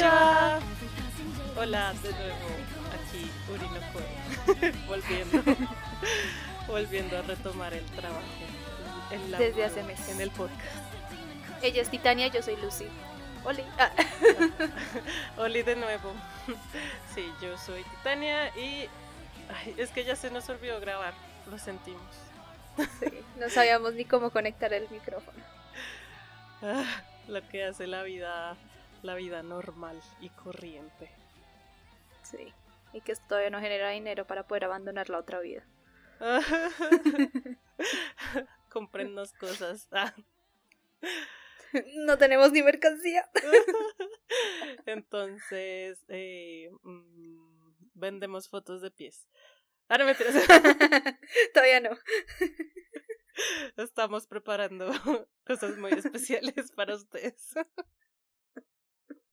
Konnichiwa. Hola de nuevo, aquí Urinoko, volviendo, volviendo a retomar el trabajo. Desde hace meses. En el podcast. Ella es Titania, yo soy Lucy. Oli. Ah, Oli de nuevo. Sí, yo soy Titania y ay, es que ya se nos olvidó grabar, lo sentimos. sí, no sabíamos ni cómo conectar el micrófono. Ah, Lo que hace la vida, la vida normal y corriente. Sí. Y que esto todavía no genera dinero para poder abandonar la otra vida. Comprennos cosas. Ah. No tenemos ni mercancía. Entonces, eh, mm, vendemos fotos de pies. Ah, no, mentiras. todavía no. Estamos preparando cosas muy especiales para ustedes.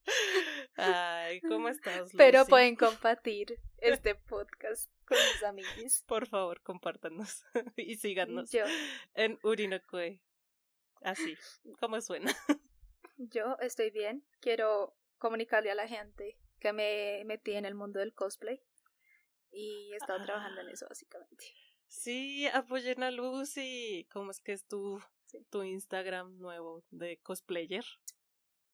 Ay, ¿cómo estás? Pero Lucy? pueden compartir este podcast con sus amigos. Por favor, compártanos y síganos Yo, en Urinocoe. Así, como suena. yo estoy bien. Quiero comunicarle a la gente que me metí en el mundo del cosplay. Y he estado trabajando en eso, básicamente. Sí, apoyen a Lucy. ¿Cómo es que es tu, Sí. tu Instagram nuevo de cosplayer?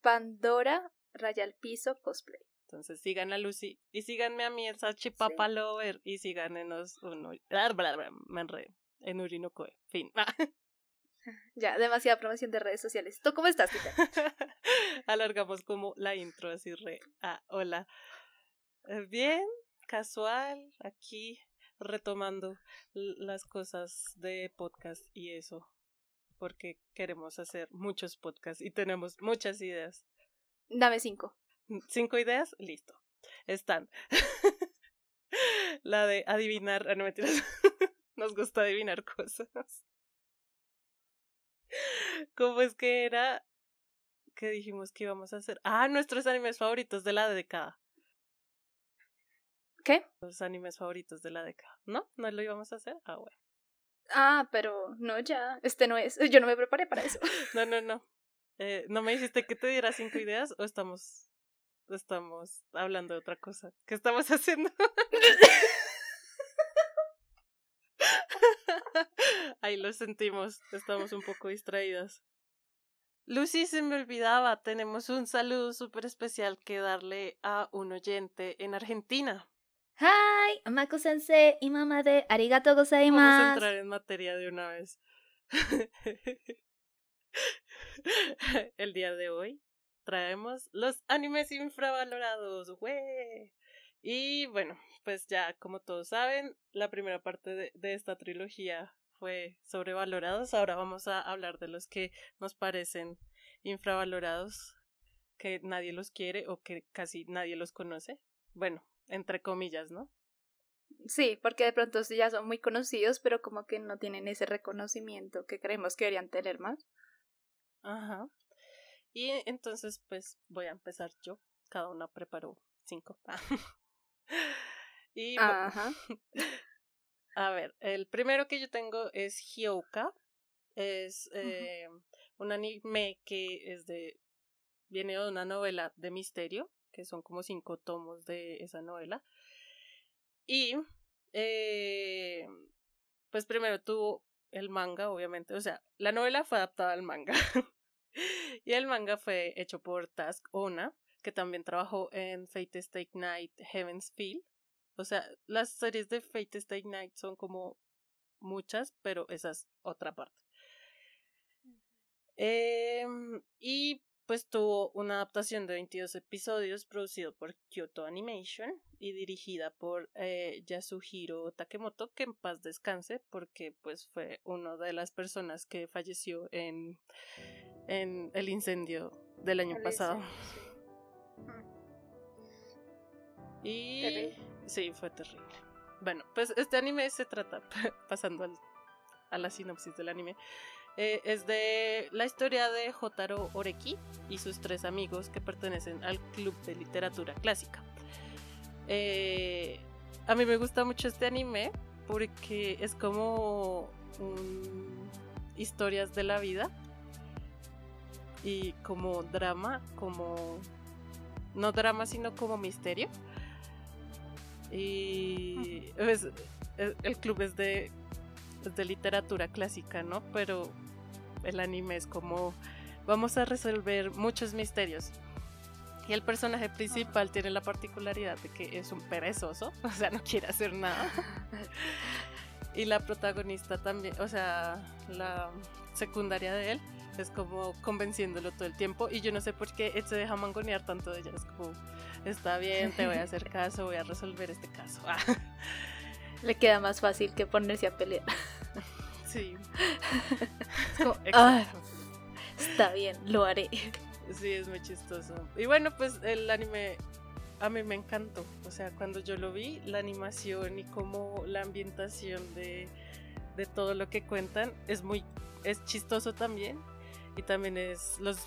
Pandora Raya al Piso Cosplay. Entonces sigan a Lucy y síganme a mí, el Sachi Papa Lover, y síganos uno. bla, bla, bla, me enredé. En Urinocoe. Fin. Ya, demasiada promoción de redes sociales. ¿Tú cómo estás, Tita? Alargamos como la intro, así re. Ah, hola. Eh, Bien, casual, aquí retomando las cosas de podcast y eso. Porque queremos hacer muchos podcasts y tenemos muchas ideas. Dame cinco. ¿Cinco ideas? Listo. Están. La de adivinar. Ah, no mentiras. Nos gusta adivinar cosas. ¿Cómo es que era? que dijimos que íbamos a hacer? Ah, nuestros animes favoritos de la década. ¿Qué? Los animes favoritos de la década. ¿No? ¿No lo íbamos a hacer? Ah, bueno. Ah, pero no, ya. Este no es. Yo no me preparé para eso. No, no, no. Eh, ¿No me dijiste que te diera cinco ideas o estamos, estamos hablando de otra cosa? ¿Qué estamos haciendo? Ahí lo sentimos, estamos un poco distraídas. Lucy, se me olvidaba, tenemos un saludo súper especial que darle a un oyente en Argentina. Hi, Mako sensei, imama de arigato Vamos a gozaimasu. entrar en materia de una vez. El día de hoy traemos los animes infravalorados, ¡güey! Y bueno, pues ya como todos saben, la primera parte de, de esta trilogía fue sobrevalorados. Ahora vamos a hablar de los que nos parecen infravalorados, que nadie los quiere o que casi nadie los conoce. Bueno, entre comillas, ¿no? Sí, porque de pronto ya son muy conocidos, pero como que no tienen ese reconocimiento que creemos que deberían tener más. Ajá. Y entonces, pues voy a empezar yo. Cada una preparó cinco. y Ajá. a ver, el primero que yo tengo es Hyouka. Es eh, un anime que es de. viene de una novela de misterio, que son como cinco tomos de esa novela. Y eh, pues primero tuvo el manga, obviamente. O sea, la novela fue adaptada al manga. y el manga fue hecho por Task Ona, que también trabajó en Fate Stay Night Heaven's Feel. O sea, las series de Fate Stay Night son como muchas, pero esa es otra parte. Em, y pues tuvo una adaptación de 22 episodios producido por Kyoto Animation y dirigida por eh, Yasuhiro Takemoto, que en paz descanse porque pues fue una de las personas que falleció en, en el incendio del año El pasado. incendio, Y Terrible. sí, fue terrible. Bueno, pues este anime se trata, pasando al- a la sinopsis del anime, eh, es de la historia de Jotaro Oreki y sus tres amigos que pertenecen al Club de Literatura Clásica. Eh, a mí me gusta mucho este anime porque es como historias de la vida y como drama, como no drama, sino como misterio. Y el club es de, es de literatura clásica, ¿no? Pero el anime es como vamos a resolver muchos misterios. Y el personaje principal tiene la particularidad de que es un perezoso, o sea, no quiere hacer nada. y la protagonista también, o sea, la secundaria de él, es como convenciéndolo todo el tiempo. Y yo no sé por qué él se deja mangonear tanto de ella. Es como, está bien, te voy a hacer caso, voy a resolver este caso. Le queda más fácil que ponerse a pelear. Sí. Ah, está bien, lo haré. Sí, es muy chistoso. Y bueno, pues el anime a mí me encantó. O sea, cuando yo lo vi, la animación y como la ambientación de, de todo lo que cuentan es muy es chistoso también y también es los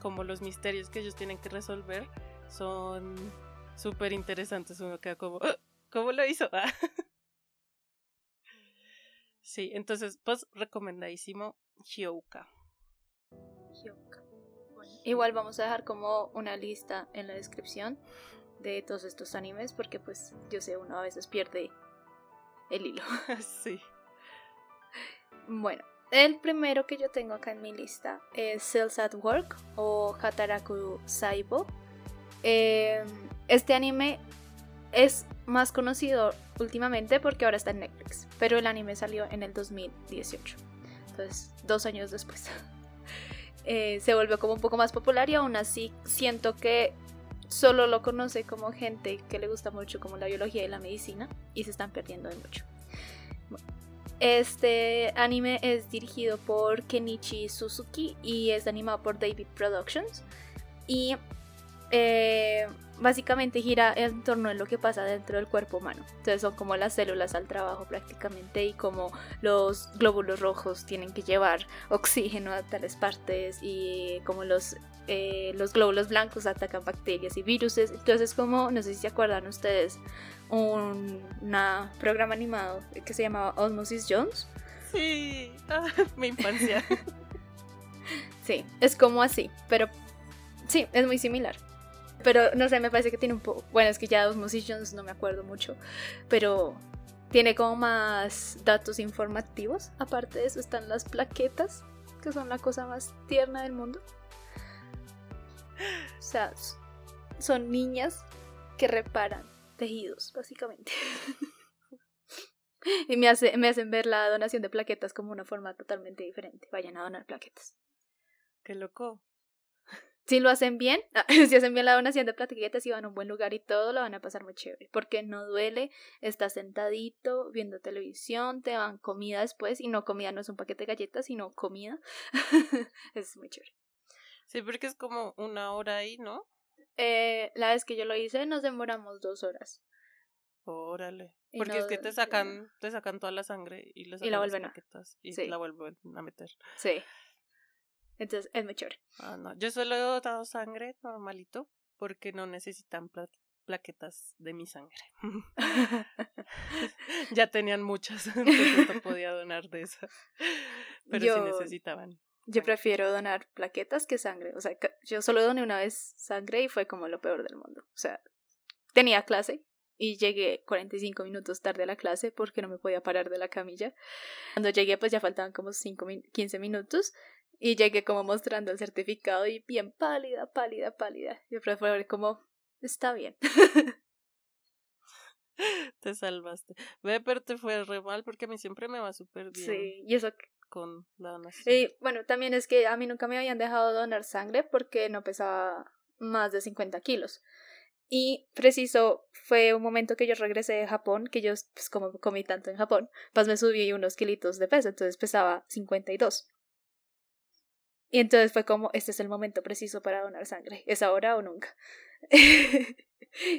como los misterios que ellos tienen que resolver son súper interesantes. Uno queda como, ah, ¿cómo lo hizo? sí, entonces, pues recomendadísimo Hyouka. Igual vamos a dejar como una lista en la descripción de todos estos animes porque pues yo sé, uno a veces pierde el hilo. sí. Bueno, el primero que yo tengo acá en mi lista es Cells at Work o Hataraku Saibo. Em, este anime es más conocido últimamente porque ahora está en Netflix, pero el anime salió en el 2018, entonces dos años después. Eh, se volvió como un poco más popular y aún así siento que solo lo conoce como gente que le gusta mucho como la biología y la medicina y se están perdiendo de mucho. Este anime es dirigido por Kenichi Suzuki y es animado por David Productions. Y eh, básicamente gira en torno a lo que pasa dentro del cuerpo humano. Entonces son como las células al trabajo prácticamente y como los glóbulos rojos tienen que llevar oxígeno a tales partes y como los, eh, los glóbulos blancos atacan bacterias y virus. Entonces como, no sé si se acuerdan ustedes, un programa animado que se llamaba Osmosis Jones. Sí, ah, mi infancia. sí, es como así, pero sí, es muy similar. Pero no sé, me parece que tiene un poco. Bueno, es que ya Osmosis Jones no me acuerdo mucho, pero tiene como más datos informativos. Aparte de eso, están las plaquetas, que son la cosa más tierna del mundo. O sea, son niñas que reparan tejidos, básicamente. y me, hace, me hacen ver la donación de plaquetas como una forma totalmente diferente. Vayan a donar plaquetas. Qué loco. Si lo hacen bien, si hacen bien la donación de plaquetas y van a un buen lugar y todo, lo van a pasar muy chévere. Porque no duele, estás sentadito viendo televisión, te dan comida después. Y no comida no es un paquete de galletas, sino comida. es muy chévere. Sí, porque es como una hora ahí, ¿no? Eh, la vez que yo lo hice nos demoramos dos horas. Órale. Porque es que te sacan, te sacan toda la sangre y, y la vuelven a y la vuelven a meter. Sí. Entonces es muy chévere. Ah, no. Yo solo he dado sangre normalito porque no necesitan plaquetas de mi sangre. ya tenían muchas, entonces no podía donar de esas. Pero sí necesitaban. Yo prefiero donar plaquetas que sangre. O sea, yo solo doné una vez sangre y fue como lo peor del mundo. O sea, tenía clase y llegué 45 minutos tarde a la clase porque no me podía parar de la camilla. Cuando llegué, pues ya faltaban como 5, 15 minutos y llegué como mostrando el certificado y bien pálida, pálida, pálida. Yo prefiero como, está bien. te salvaste. Ve, pero te fue re mal porque a mí siempre me va súper bien. Sí, y eso con la donación. Y bueno, también es que a mí nunca me habían dejado donar sangre porque no pesaba más de 50 kilos. Y preciso, fue un momento que yo regresé de Japón, que yo, pues como comí tanto en Japón, pues me subí unos kilitos de peso, entonces pesaba 52. Y entonces fue como, este es el momento preciso para donar sangre, es ahora o nunca.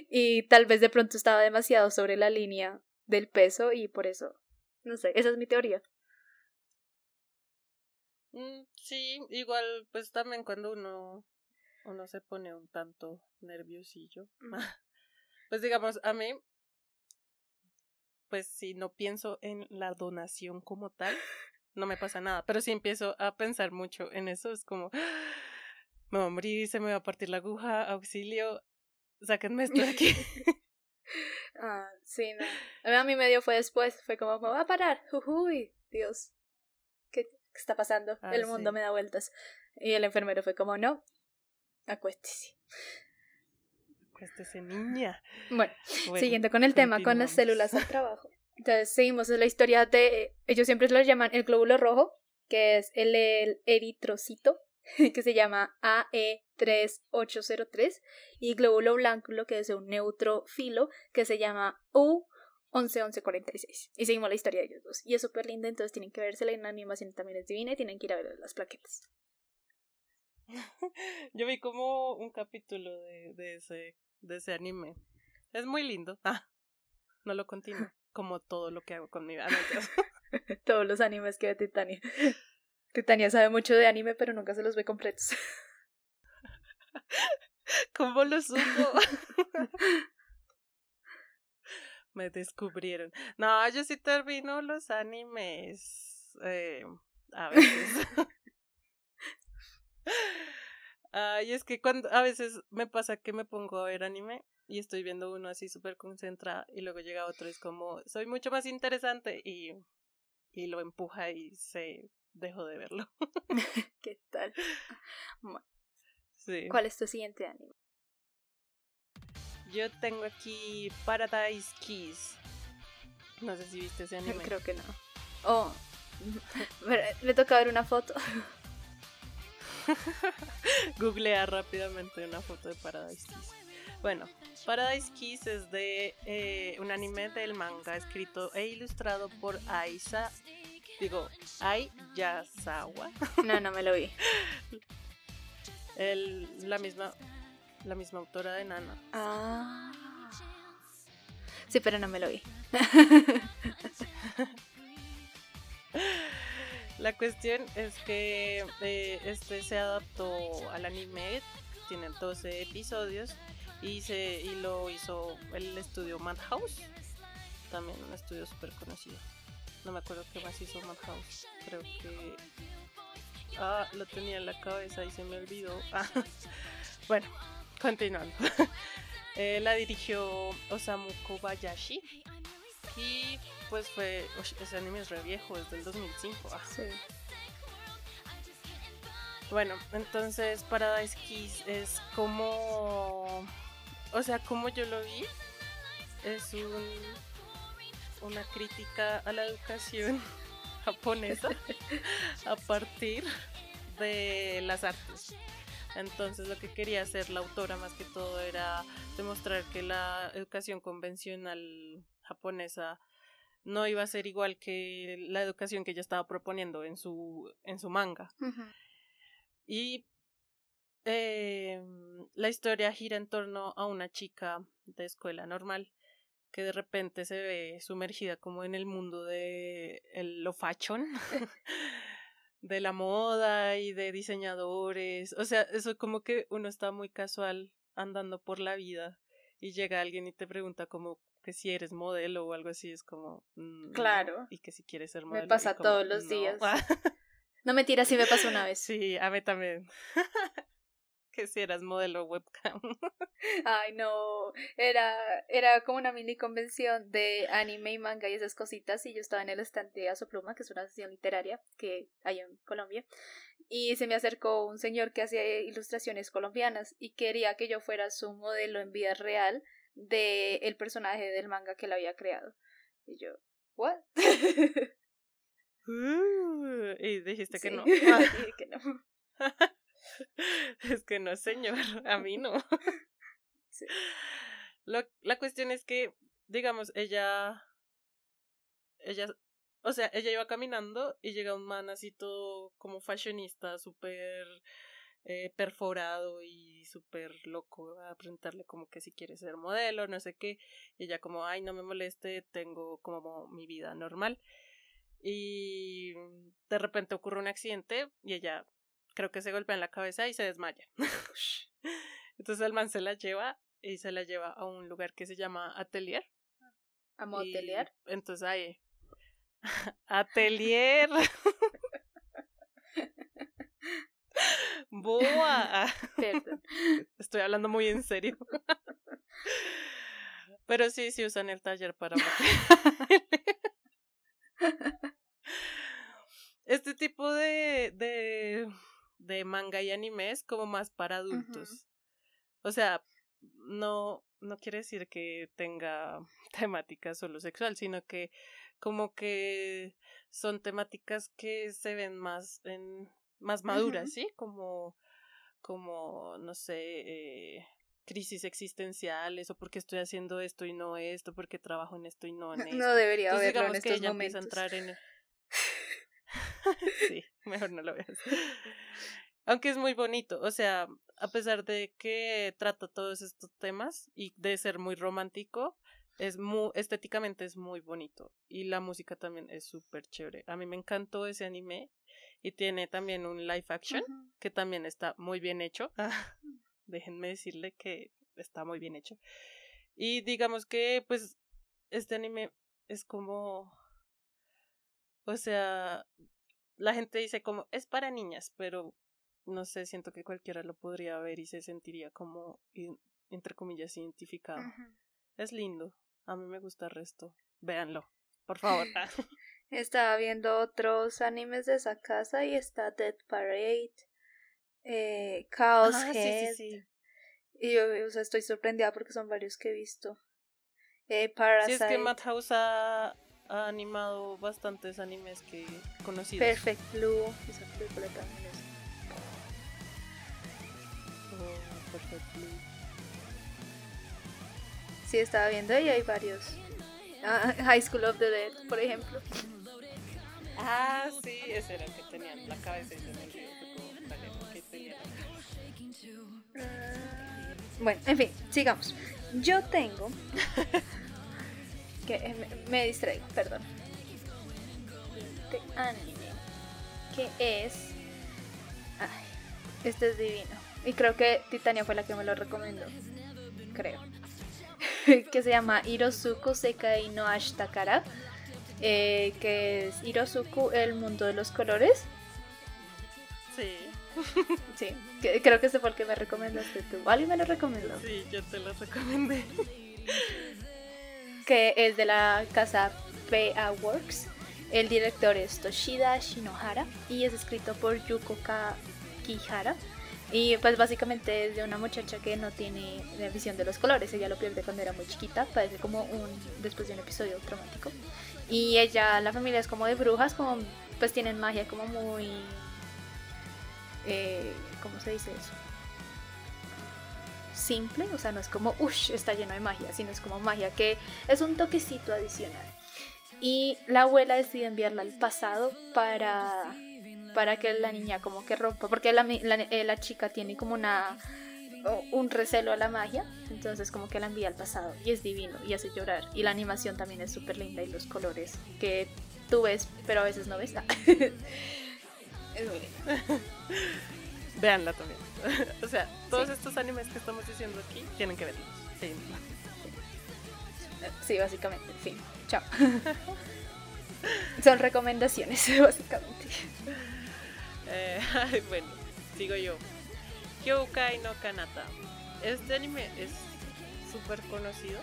y tal vez de pronto estaba demasiado sobre la línea del peso y por eso, no sé, esa es mi teoría. Mm, sí, igual pues también cuando uno uno se pone un tanto nerviosillo. pues digamos, a mí pues si no pienso en la donación como tal, no me pasa nada, pero si empiezo a pensar mucho en eso es como me va a morir, se me va a partir la aguja, auxilio, sáquenme esto de aquí. ah, sí, no. A mí me dio fue después, fue como, me va a parar, uy, Dios, ¿qué, está pasando? Ah, el mundo sí. me da vueltas. Y el enfermero fue como, no, acuéstese. Acuéstese, niña. Bueno, Bueno, siguiendo con el tema, con las células al trabajo. Entonces, seguimos en la historia de, ellos siempre lo llaman el glóbulo rojo, que es el, eritrocito, que se llama AE3803, y glóbulo blanco, que es un neutrofilo, que se llama U111146. Y seguimos la historia de ellos dos. Y es súper linda, entonces tienen que verse, la animación también es divina y tienen que ir a ver las plaquetas. Yo vi como un capítulo de, de ese de ese anime. Es muy lindo. Ah, no lo continúo. Como todo lo que hago con mi vida. Todos los animes que ve Titania. Titania sabe mucho de anime, pero nunca se los ve completos. ¿Cómo lo supo? Me descubrieron. No, yo sí termino los animes. Eh, a veces. Ay, es que cuando a veces me pasa que me pongo a ver anime y estoy viendo uno así súper concentrada y luego llega otro y es como, soy mucho más interesante y, y lo empuja y se dejó de verlo. ¿Qué tal? Sí. ¿Cuál es tu siguiente anime? Yo tengo aquí Paradise Kiss. No sé si viste ese anime. Creo que no. Oh, le toca ver una foto. Googlea rápidamente una foto de Paradise Kiss. Bueno, Paradise Kiss es de eh, un anime del manga escrito e ilustrado por Aisa, digo, Ai Yasawa, No, no me lo vi. el, la misma la misma autora de Nana. Ah. Sí, pero no me lo vi. La cuestión es que eh, este se adaptó al anime, tiene 12 episodios y, se, y lo hizo el estudio Madhouse, también un estudio súper conocido. No me acuerdo qué más hizo Madhouse, creo que... Ah, lo tenía en la cabeza y se me olvidó. Ah, bueno, continuando. Eh, la dirigió Osamu Kobayashi y pues fue. ese anime es re viejo, es del 2005. ah. Sí. Bueno, entonces Paradise Kiss es como. O sea, como yo lo vi, es un, una crítica a la educación japonesa a partir de las artes. Entonces lo que quería hacer la autora más que todo era demostrar que la educación convencional japonesa no iba a ser igual que la educación que ella estaba proponiendo en su, en su manga. Ujú. Y eh, la historia gira en torno a una chica de escuela normal que de repente se ve sumergida como en el mundo de el, lo fashion, de la moda y de diseñadores. O sea, eso como que uno está muy casual andando por la vida y llega alguien y te pregunta como que si eres modelo o algo así, es como... mm, Claro. Y que si quieres ser Me modelo. y pasa como, todos los "No". días. No mentira, sí me pasó una vez. Sí, a mí también. Que si eras modelo webcam. Ay, no. Era, era como una mini convención de anime y manga y esas cositas. Y yo estaba en el estante de Asopluma, que es una sesión literaria que hay en Colombia. Y se me acercó un señor que hacía ilustraciones colombianas y quería que yo fuera su modelo en vida real de el personaje del manga que él había creado. Y yo, ¿what? Uh, y dijiste que Sí, no. dije que no. es que no, señor. A mí no. Sí. Lo- la cuestión es que, digamos, ella. Ella. O sea, ella iba caminando y llega un man así todo como fashionista, súper eh, perforado y súper loco a preguntarle como que si quiere ser modelo, no sé qué. Y ella como, ay, no me moleste, tengo como mi vida normal. Y de repente ocurre un accidente y ella creo que se golpea en la cabeza y se desmaya. Entonces el man se la lleva y se la lleva a un lugar que se llama Atelier. ¿A Y motelear? entonces ahí. Atelier. Boa. Perdón. Estoy hablando muy en serio. Pero sí, sí usan el taller para Este tipo de, de, de manga y anime es como más para adultos. O sea, no, no quiere decir que tenga temática solo sexual, sino que como que son temáticas que se ven más en más maduras, ¿sí? Como como no sé, eh, crisis existenciales o porque estoy haciendo esto y no esto, porque trabajo en esto y no en esto. No debería haberlo en estos que momentos. empieza a entrar en sí, mejor no lo veas. Aunque es muy bonito, o sea, a pesar de que trata todos estos temas y de ser muy romántico, es muy, estéticamente es muy bonito y la música también es súper chévere. A mí me encantó ese anime y tiene también un live action que también está muy bien hecho. Déjenme decirle que está muy bien hecho. Y digamos que pues este anime es como o sea, la gente dice como es para niñas, pero no sé, siento que cualquiera lo podría ver y se sentiría como entre comillas identificado. Es lindo. A mí me gusta el resto. Véanlo, por favor. Estaba viendo otros animes de esa casa y está Dead Parade, eh, Chaos ah, Head. Y yo, o sea, estoy sorprendida porque son varios que he visto. Eh, Parasite. Sí, es que Madhouse ha, animado bastantes animes que conocidos. Perfect Blue, esa película también es. Oh, Perfect Blue. Sí, estaba viendo y hay varios. Ah, High School of the Dead, por ejemplo. Ah, sí, ese era el que tenía la cabeza y me que tenía Bueno, en fin, sigamos. Yo tengo. que eh, me, distraigo, perdón. De anime. Que es. Ay, este es divino. Y creo que Titania fue la que me lo recomendó. Creo. que se llama Hirosuku Sekai no Ashtakara, eh, que es Hirosuku, el mundo de los colores. Sí. Sí, creo que ese fue el que me recomendaste tú. ¿Alguien me lo recomendó? Sí, yo te lo recomendé. que es de la casa PA Works. El director es Toshida Shinohara y es escrito por Yuko Kihara. Y pues básicamente es de una muchacha que no tiene visión de los colores. Ella lo pierde cuando era muy chiquita, parece como un después de un episodio traumático. Y ella, la familia es como de brujas, como pues tienen magia como muy... Eh, ¿Cómo se dice eso? Simple, o sea, no es como, uff, está lleno de magia, sino es como magia que es un toquecito adicional. Y la abuela decide enviarla al pasado para para que la niña como que rompa, porque la, la, eh, chica tiene como una un recelo a la magia, entonces como que la envía al pasado y es divino y hace llorar y la animación también es súper linda y los colores que tú ves pero a veces no ves. es muy Veanla también. o sea, todos estos animes que estamos diciendo aquí tienen que verlos. Sí, sí básicamente. Fin. Chao. Son recomendaciones, básicamente. Eh, bueno, sigo yo. Hyoukai no Kanata. Este anime es súper conocido,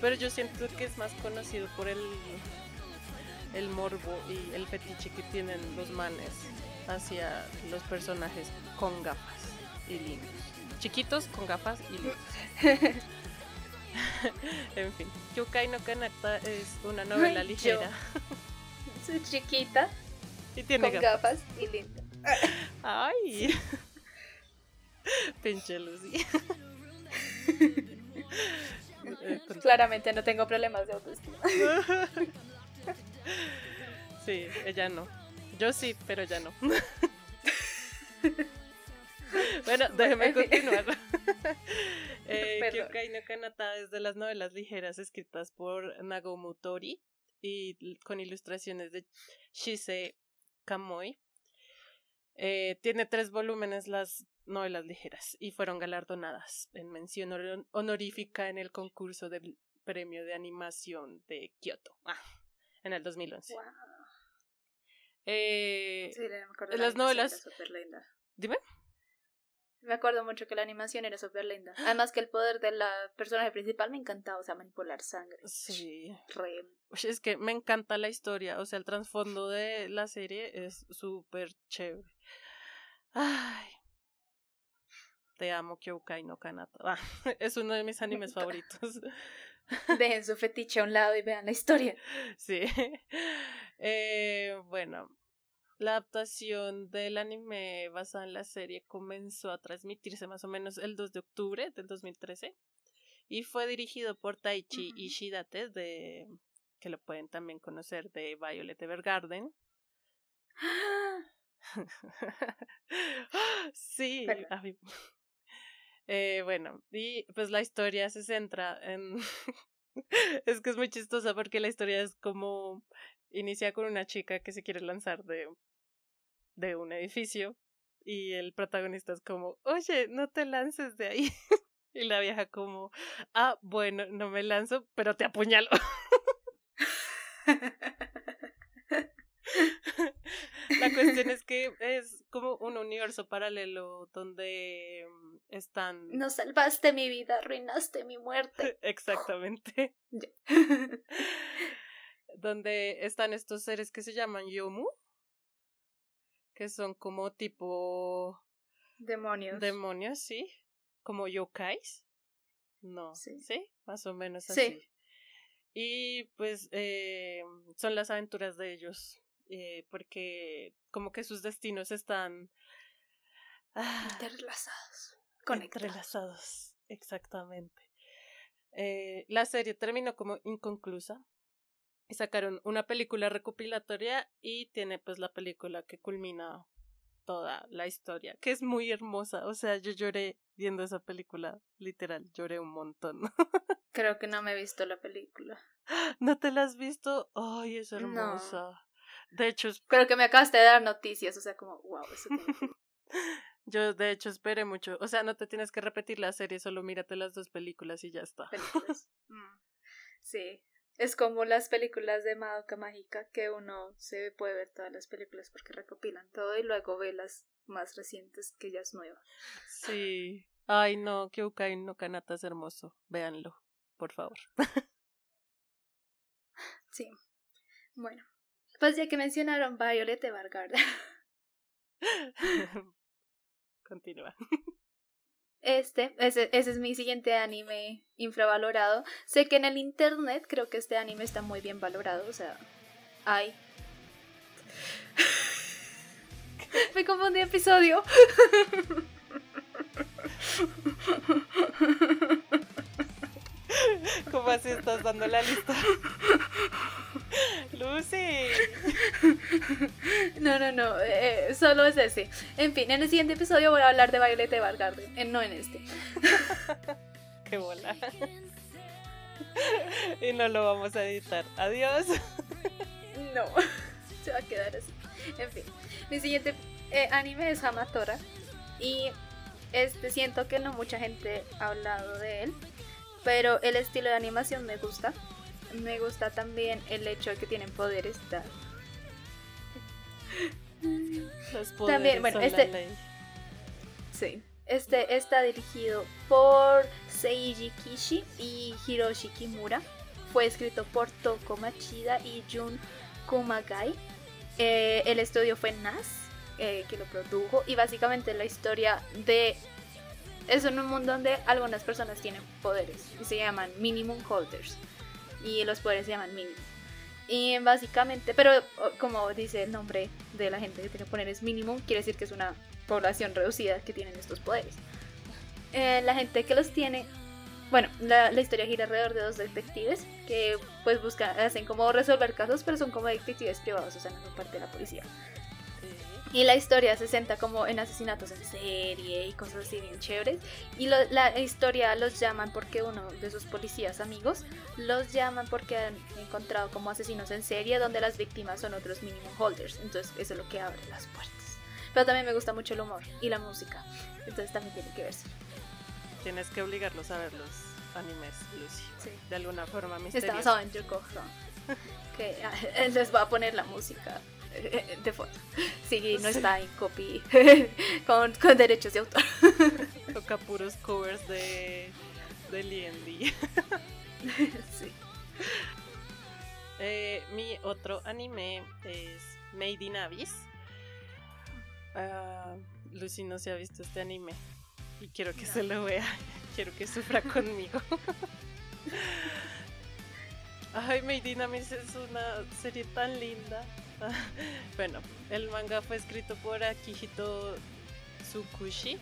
pero yo siento que es más conocido por el, el morbo y el fetiche que tienen los manes hacia los personajes con gafas y lindos. Chiquitos con gafas y lindos. en fin, Hyoukai no Kanata es una novela ligera. Soy chiquita. Y tiene con gafas y linda. Ay. Pinche Lucy. Claramente no tengo problemas de autoestima. Sí, ella no. Yo sí, pero ella no. Bueno, déjeme continuar. eh, Kyokai no Kanata es de las novelas ligeras escritas por Nagomutori y con ilustraciones de Shise Kamoi. Eh, tiene tres volúmenes las novelas ligeras y fueron galardonadas en mención honorífica en el concurso del premio de animación de Kyoto ah, en el 2011. Wow. Eh, sí, me acuerdo las novelas. Dime. Me acuerdo mucho que la animación era súper linda. Además que el poder de la personaje principal me encantaba, o sea, manipular sangre. Sí. Re. Es que me encanta la historia, o sea, el trasfondo de la serie es súper chévere. Ay. Te amo, Kyoukai no Kanata. Ah, es uno de mis animes favoritos. Dejen su fetiche a un lado y vean la historia. Sí. Eh, bueno, la adaptación del anime basada en la serie comenzó a transmitirse más o menos el 2 de octubre del 2013 y fue dirigido por Taichi Ishidate de que lo pueden también conocer de Violet Evergarden. sí, eh, bueno, y pues la historia se centra en... es que es muy chistosa porque la historia es como inicia con una chica que se quiere lanzar de, de un edificio y el protagonista es como, oye, no te lances de ahí. y la vieja como, ah, bueno, no me lanzo, pero te apuñalo. La cuestión es que es como un universo paralelo donde mm, están... No salvaste mi vida, arruinaste mi muerte. Exactamente. donde están estos seres que se llaman Yomu, que son como tipo... Demonios. Demonios, sí. Como yokais. No, sí, ¿sí? Más o menos así. Sí. Y pues eh, son las aventuras de ellos eh, porque como que sus destinos están ah. Entrelazados, exactamente. Eh, la serie terminó como inconclusa y sacaron una película recopilatoria y tiene pues la película que culmina toda la historia, que es muy hermosa. O sea, yo lloré viendo esa película, literal, lloré un montón. Creo que no me he visto la película. ¿No te la has visto? Ay, es hermosa. De hecho, creo que me acabaste de dar noticias, o sea, como, wow, eso Yo, de hecho, esperé mucho. O sea, no te tienes que repetir la serie, solo mírate las dos películas y ya está. Mm. Sí. Es como las películas de Madoka Mágica, que uno se puede ver todas las películas porque recopilan todo y luego ve las más recientes que ya es nueva. Sí. Ay, no, Kyukai no Kanata es hermoso. Véanlo, por favor. Sí. Bueno, pues ya que mencionaron Violet Evergarden. Continúa. Este, ese, ese es mi siguiente anime infravalorado. Sé que en el internet creo que este anime está muy bien valorado, o sea, hay. Me confundí episodio. ¿Cómo así estás dando la lista? Lucy. No, no, no, eh, solo es ese. En fin, en el siguiente episodio voy a hablar de Violet Evergarden, eh, no en este. Qué bola. Y no lo vamos a editar. Adiós. No, se va a quedar así. En fin, mi siguiente eh, anime es Hamatora. Y este siento que no mucha gente ha hablado de él. Pero el estilo de animación me gusta. Me gusta también el hecho de que tienen poderes. Los poderes también, bueno, este, Sí. Este está dirigido por Seiji Kishi y Hiroshi Kimura. Fue escrito por Toko Machida y Jun Kumagai. Eh, el estudio fue NAS, eh, que lo produjo. Y básicamente la historia de es un mundo donde algunas personas tienen poderes y se llaman minimum holders y los poderes se llaman minimum. Y básicamente, pero como dice el nombre de la gente que tiene poderes minimum, quiere decir que es una población reducida que tienen estos poderes. Eh, la gente que los tiene, bueno, la, la, historia gira alrededor de dos detectives que pues buscan, hacen como resolver casos, pero son como detectives privados, o sea, no son parte de la policía. Y la historia se centra como en asesinatos en serie y cosas así bien chéveres. Y la historia los llaman porque uno de sus policías amigos los llaman porque han encontrado como asesinos en serie donde las víctimas son otros minimum holders. Entonces eso es lo que abre las puertas. Pero también me gusta mucho el humor y la música. Entonces también tiene que verse. Tienes que obligarlos a ver los animes, Lucy. Sí. De alguna forma misteriosa. Está basado en Yoko que les va a poner la música de foto. Sí, no está en copy con, derechos de autor. Toca puros covers de, de D&D. sí. Eh, mi otro anime es Made in Abyss. Uh, Lucy no se ha visto este anime y quiero que se lo vea. Quiero que sufra conmigo. Ay, Made in Abyss es una serie tan linda. bueno, el manga fue escrito por Akihito Tsukushi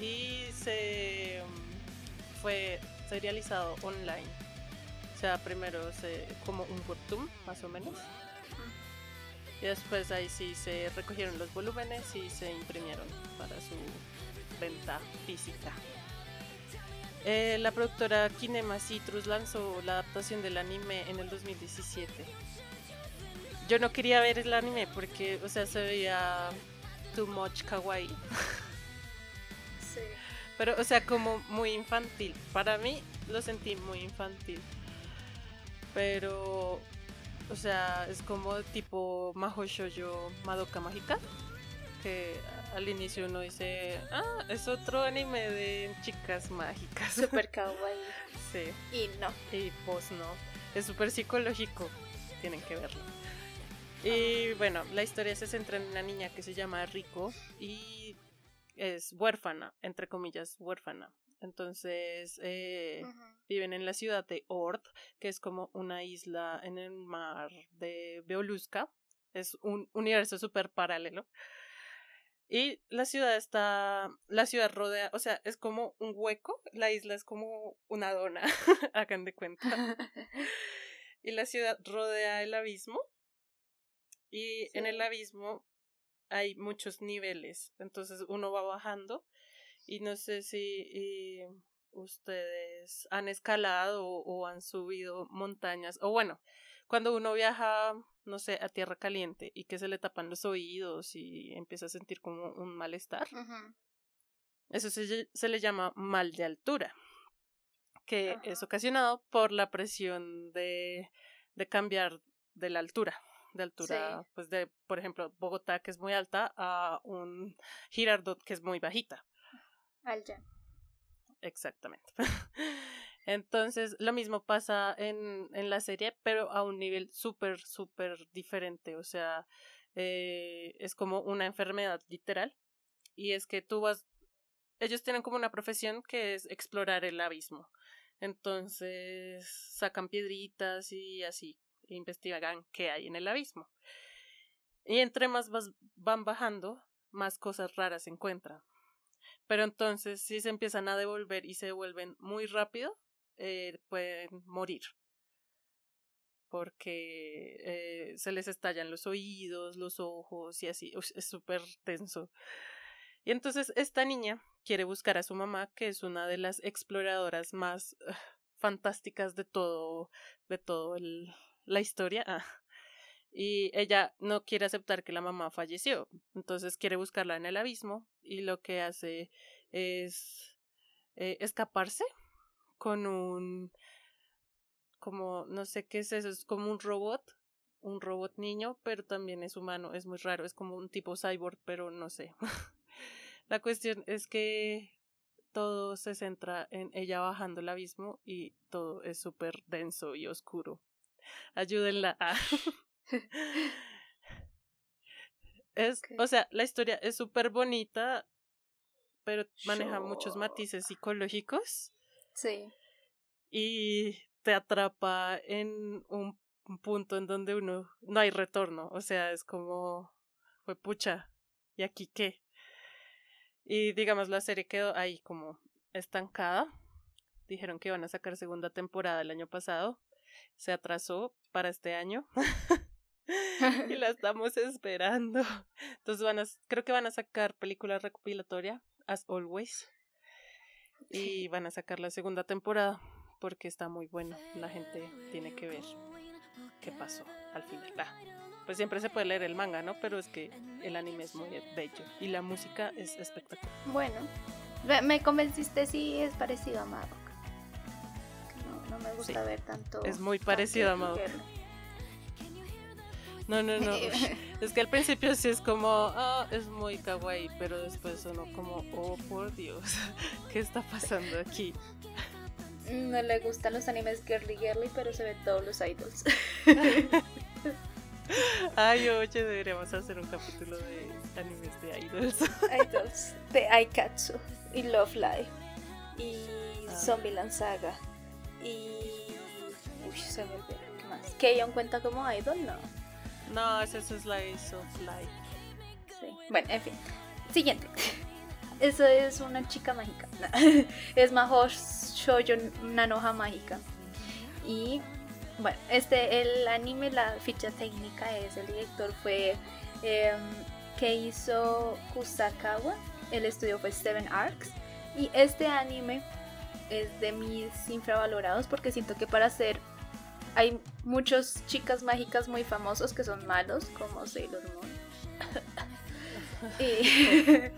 y se mm, fue serializado online. O sea, primero se, como un webtoon, más o menos. Y después ahí sí se recogieron los volúmenes y se imprimieron para su venta física. Eh, la productora Kinema Citrus lanzó la adaptación del anime en el 2017 yo no quería ver el anime porque, o sea, se veía too much kawaii. Sí. Pero, o sea, como muy infantil. Para mí lo sentí muy infantil. Pero, o sea, es como tipo Maho Shoujo Madoka Mágica. Que al inicio uno dice, ah, es otro anime de chicas mágicas. Super kawaii. Sí. Y no. Y pues no. Es súper psicológico. Tienen que verlo. Y bueno, la historia se centra en una niña que se llama Rico y es huérfana, entre comillas, huérfana. Entonces eh, viven en la ciudad de Ord, que es como una isla en el mar de Beoluska. Es un universo súper paralelo. Y la ciudad está, la ciudad rodea, o sea, es como un hueco, la isla es como una dona, hagan de cuenta. Y la ciudad rodea el abismo y en el abismo hay muchos niveles, entonces uno va bajando y no sé si ustedes han escalado o, han subido montañas, o bueno, cuando uno viaja, no sé, a tierra caliente y que se le tapan los oídos y empieza a sentir como un malestar, eso se, se, le llama mal de altura, que es ocasionado por la presión de, de cambiar de la altura de altura, pues de, por ejemplo, Bogotá, que es muy alta, a un Girardot, que es muy bajita. Alta. Exactamente. Entonces, lo mismo pasa en, en la serie, pero a un nivel súper, súper diferente. O sea, eh, es como una enfermedad literal. Y es que tú vas. Ellos tienen como una profesión que es explorar el abismo. Entonces, sacan piedritas y así investigan qué hay en el abismo. Y entre más van bajando, más cosas raras se encuentran. Pero entonces, si se empiezan a devolver y se devuelven muy rápido, eh, pueden morir. Porque eh, se les estallan los oídos, los ojos y así. es súper tenso. Y entonces esta niña quiere buscar a su mamá, que es una de las exploradoras más fantásticas de todo, de todo el, la historia. Ah, y ella no quiere aceptar que la mamá falleció. Entonces quiere buscarla en el abismo y lo que hace es eh, escaparse con un como no sé qué es eso, es como un robot, un robot niño, pero también es humano, es muy raro, es como un tipo cyborg, pero no sé. la cuestión es que todo se centra en ella bajando el abismo y todo es súper denso y oscuro. Ayúdenla a. es, o sea, la historia es súper bonita, pero maneja muchos matices psicológicos. Sí. Y te atrapa en un punto en donde uno no hay retorno. O sea, es como fue pucha. ¿Y aquí qué? Y digamos, la serie quedó ahí como estancada. Dijeron que iban a sacar segunda temporada el año pasado se atrasó para este año. y la estamos esperando. Entonces van a, creo que van a sacar película recopilatoria, as always. Y van a sacar la segunda temporada porque está muy bueno. La gente tiene que ver qué pasó al final. Ah, pues siempre se puede leer el manga, ¿no? Pero es que el anime es muy bello y la música es espectacular. Bueno, me convenciste si es parecido a no me gusta ver tanto. Es muy parecido a Madoka. No, no, no. es que al principio sí es como, ah, es muy kawaii, pero después uno como, oh por Dios, ¿qué está pasando aquí? No le gustan los animes girly girly, pero se ven todos los idols. Ay, oye, deberíamos hacer un capítulo de animes de idols. Idols, de Aikatsu y Love Live y ah. Zombieland Saga y... Uy, se me olvidó, ¿qué más? ¿Keion cuenta como idol? No. No, ese es Slice of Life. Sí. Bueno, en fin. Siguiente. Eso es una chica mágica. es Maho Shoujo Nanoha mágica. Y bueno, este, el anime, la ficha técnica es, el director fue eh, que hizo Kusakawa, el estudio fue Seven Arcs, y este anime es de mis infravalorados porque siento que para hacer hay muchas chicas mágicas muy famosos que son malos, como Sailor Moon. y,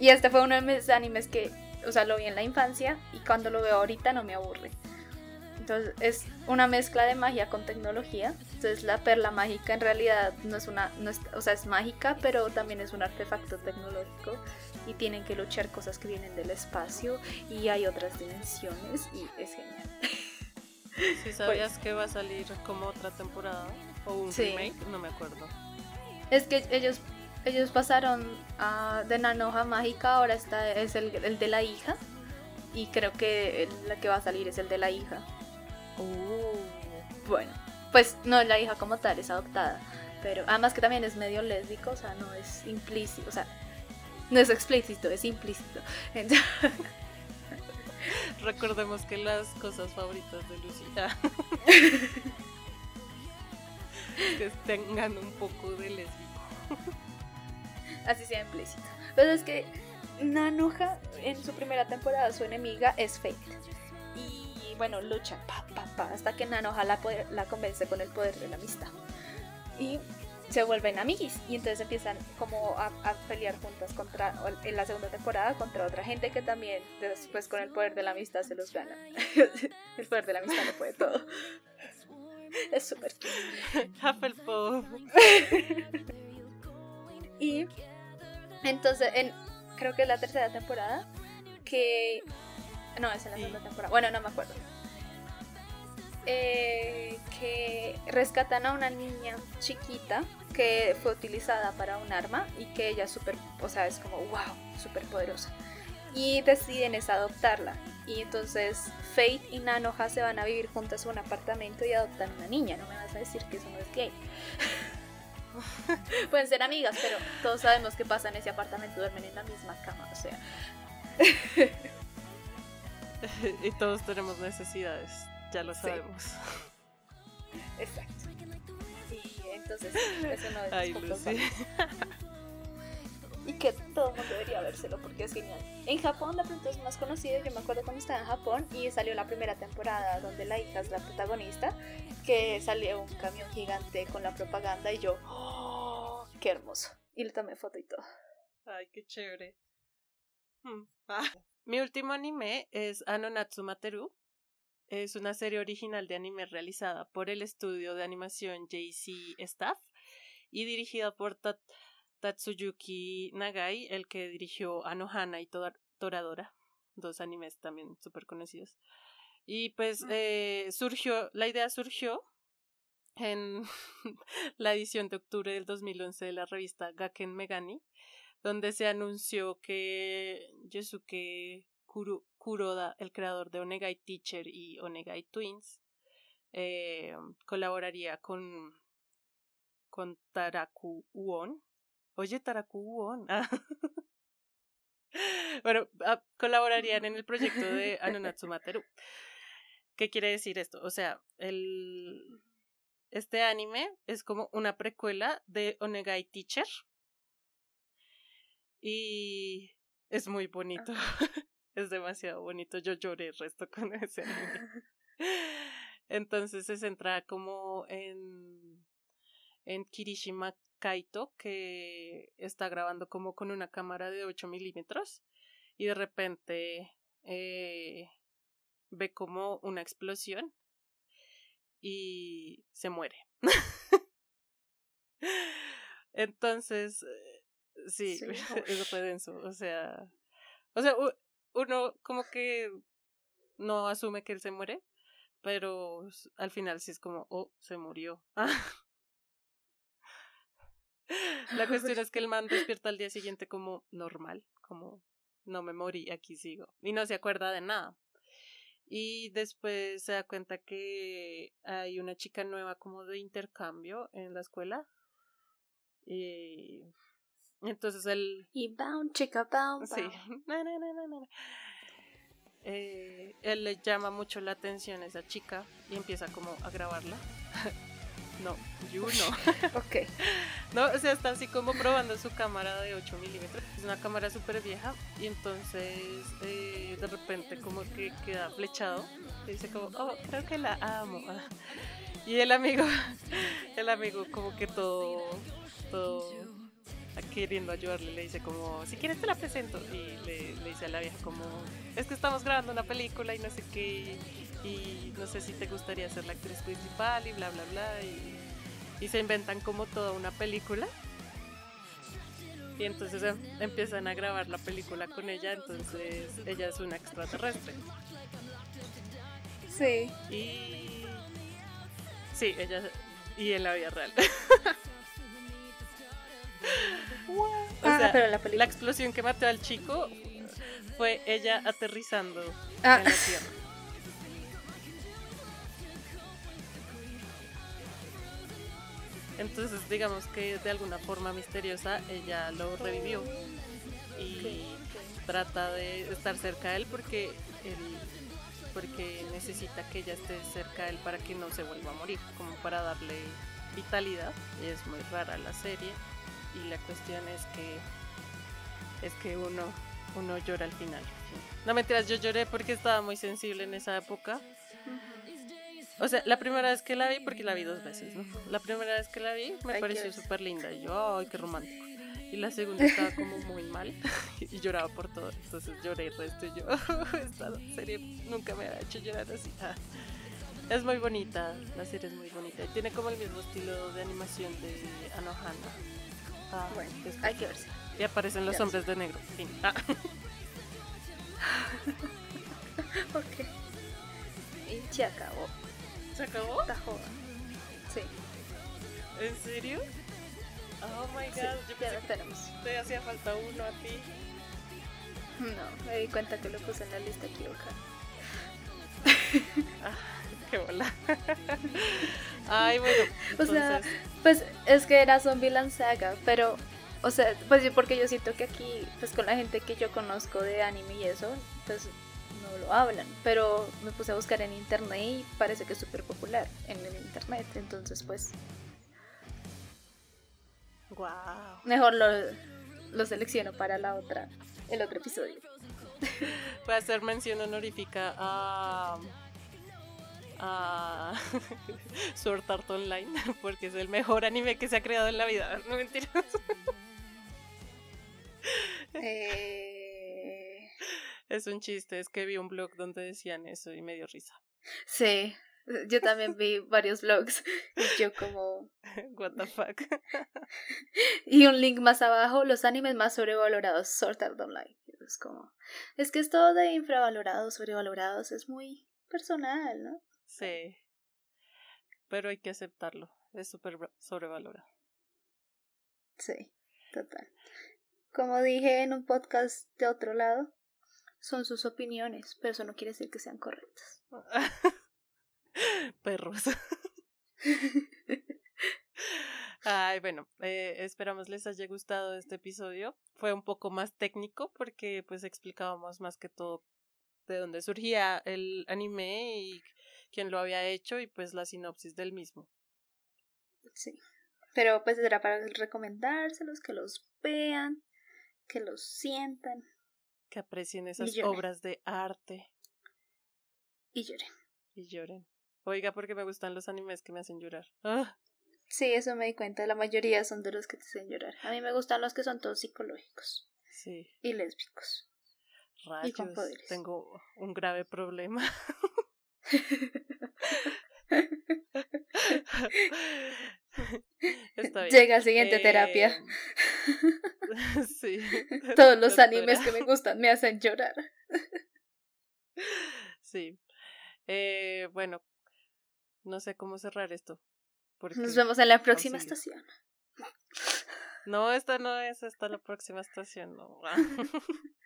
y este fue uno de mis animes que, o sea, lo vi en la infancia y cuando lo veo ahorita no me aburre. Entonces es una mezcla de magia con tecnología. Entonces la perla mágica en realidad no es una, no es, o sea, es mágica, pero también es un artefacto tecnológico y tienen que luchar cosas que vienen del espacio y hay otras dimensiones y es genial. Si sabías que va a salir como otra temporada o un remake, no me acuerdo. Es que ellos ellos pasaron a, de Nanoja Mágica, ahora está es el, el, de la hija y creo que la que va a salir es el de la hija. Oh. Bueno, pues no la hija como tal, es adoptada. Pero además que también es medio lésbico, o sea, no es implícito, o sea, no es explícito, es implícito. Recordemos que las cosas favoritas de Lucita que tengan un poco de lésbico. Así sea implícito. Pero es que Nanoja en su primera temporada su enemiga es Fate bueno, luchan, pa, pa, pa, hasta que Nanoja la, la convence con el poder de la amistad. Y se vuelven amiguis y entonces empiezan como a, pelear juntas contra en la segunda temporada contra otra gente que también después con el poder de la amistad se los gana. El poder de la amistad lo puede todo. Es súper Hufflepuff y entonces en creo que es la tercera temporada que no, es en la segunda temporada. Bueno, no me acuerdo. Eh, que rescatan a una niña chiquita que fue utilizada para un arma y que ella es súper, o sea, es como, wow, súper poderosa. Y deciden es adoptarla. Y entonces Fate y Nanoha se van a vivir juntas en un apartamento y adoptan una niña. No me vas a decir que eso no es gay. Pueden ser amigas, pero todos sabemos que pasa en ese apartamento, duermen en la misma cama, o sea. y todos tenemos necesidades, ya lo sabemos. Exacto. Y entonces, eso no es Ay, Lucy. Y que todo el mundo debería vérselo porque es genial. En Japón la pronto es más conocido. Yo me acuerdo cuando estaba en Japón y salió la primera temporada donde la hija es la protagonista, que salió un camión gigante con la propaganda y yo, ¡oh! ¡Qué hermoso! Y le tomé foto y todo. Ay, qué chévere. Hmm. Ah. Mi último anime es Anonatsu Materu. Es una serie original de anime realizada por el estudio de animación JC Staff y dirigida por Tatsuyuki Nagai, el que dirigió Anohana y Toradora, dos animes también súper conocidos. Y pues eh, surgió, la idea surgió en la edición de octubre del 2011 de la revista Gaken Megani, donde se anunció que Yosuke Kuroda, el creador de Onegai Teacher y Onegai Twins, eh, colaboraría con, con Taraku Uon. Oye, Taraku Uon. bueno, ah, colaborarían en el proyecto de Anonatsu Materu. ¿Qué quiere decir esto? O sea, el, este anime es como una precuela de Onegai Teacher, y es muy bonito. es demasiado bonito. Yo lloré el resto con ese anime. Entonces se centra como en, en Kirishima Kaito, que está grabando como con una cámara de 8 milímetros y de repente eh, ve como una explosión y se muere. Entonces, sí, eso fue denso. O sea, o sea, uno como que no asume que él se muere, pero al final sí es como, oh, se murió. La cuestión es que el man despierta al día siguiente como normal, como no me morí, aquí sigo. Y no se acuerda de nada. Y después se da cuenta que hay una chica nueva como de intercambio en la escuela. Y entonces él... Y bound, chica, bound, Sí. Eh, él le llama mucho la atención a esa chica y empieza como a grabarla. no, you no. ok. No, o sea, está así como probando su cámara de 8 milímetros. Es una cámara súper vieja y entonces eh, de repente como que queda flechado. Y dice como, oh, creo que la amo. Y el amigo, el amigo como que todo, todo queriendo ayudarle, le dice como, si quieres te la presento. Y le, dice a la vieja como, es que estamos grabando una película y no sé qué, y, no sé si te gustaría ser la actriz principal y bla, bla, bla. Y, se inventan como toda una película. Y entonces em, empiezan a grabar la película con ella, entonces ella es una extraterrestre. Sí. Y... Sí, ella... Y en la vida real. Ah, pero la, la, explosión que mató al chico fue ella aterrizando ah. en la tierra. Entonces, digamos que de alguna forma misteriosa ella lo revivió y trata de estar cerca de él porque él, porque necesita que ella esté cerca de él para que no se vuelva a morir, como para darle vitalidad. Y es muy rara la serie y la cuestión es que es que uno uno llora al final. No mentiras, yo lloré porque estaba muy sensible en esa época. O sea, la primera vez que la vi, porque la vi dos veces, ¿no? La primera vez que la vi me pareció súper linda y yo, ¡ay, qué romántico! Y la segunda estaba como muy mal y lloraba por todo. Entonces lloré el resto y yo, esta serie nunca me ha hecho llorar así. Es muy bonita, la serie es muy bonita. Tiene como el mismo estilo de animación de Anohana. Ah, bueno, hay que verse. Y aparecen los hombres de negro. Fin. Ah. ok. Y se acabó. ¿Se acabó? Está joda. Sí. ¿En serio? Oh my god, yo ya tenemos. Te hacía falta uno a ti. No, me di cuenta que lo puse en la lista equivocada. ah, qué bola. Ay, bueno. O sea, pues es que era Zombieland Saga, pero, o sea, pues porque yo siento que aquí, pues con la gente que yo conozco de anime y eso, pues no lo hablan. Pero me puse a buscar en internet y parece que es súper popular en el internet, entonces pues. Wow. Mejor lo, lo selecciono para la otra, el otro episodio. Voy a hacer mención honorífica a a Sword Art Online porque es el mejor anime que se ha creado en la vida. No mentiras. Eh... Es un chiste, es que vi un blog donde decían eso y me dio risa. Sí, yo también vi varios blogs y yo como... What the fuck. y un link más abajo, los animes más sobrevalorados, Sword Art Online. Es como... Es que esto de infravalorados, sobrevalorados es muy personal, ¿no? Sí. Pero hay que aceptarlo. Es súper sobrevalorado. Sí, total. Como dije en un podcast de otro lado, son sus opiniones, pero eso no quiere decir que sean correctas. Perros. Ay, bueno, eh, esperamos les haya gustado este episodio. Fue un poco más técnico porque pues explicábamos más que todo de dónde surgía el anime y quién lo había hecho y pues la sinopsis del mismo. Sí. Pero pues era para recomendárselos, que los vean, que los sientan. Que aprecien esas obras de arte. Y lloren. Y lloren. Oiga, porque me gustan los animes que me hacen llorar. ¡Ah! Sí, eso me di cuenta. La mayoría son de los que te hacen llorar. A mí me gustan los que son todos psicológicos. Sí. Y lésbicos. Rayos, y con poderes. Tengo un grave problema. Está bien. Llega siguiente terapia. Sí. Todos los doctora. animes que me gustan me hacen llorar. Sí. Eh, bueno, no sé cómo cerrar esto. Nos vemos en la próxima estación. No, esta no es, esta es la próxima estación. No.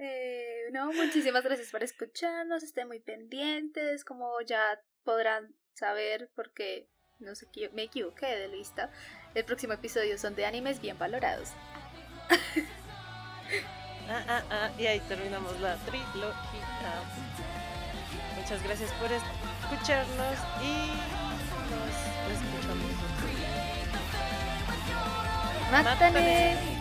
Eh, no, muchísimas gracias por escucharnos. Estén muy pendientes. Como ya podrán saber, porque no sé, me equivoqué de lista. El próximo episodio son de animes bien valorados. Ah, ah, ah, y ahí terminamos la trilogía. Muchas gracias por escucharnos y nos escuchamos. Otro día. ¡Mátane!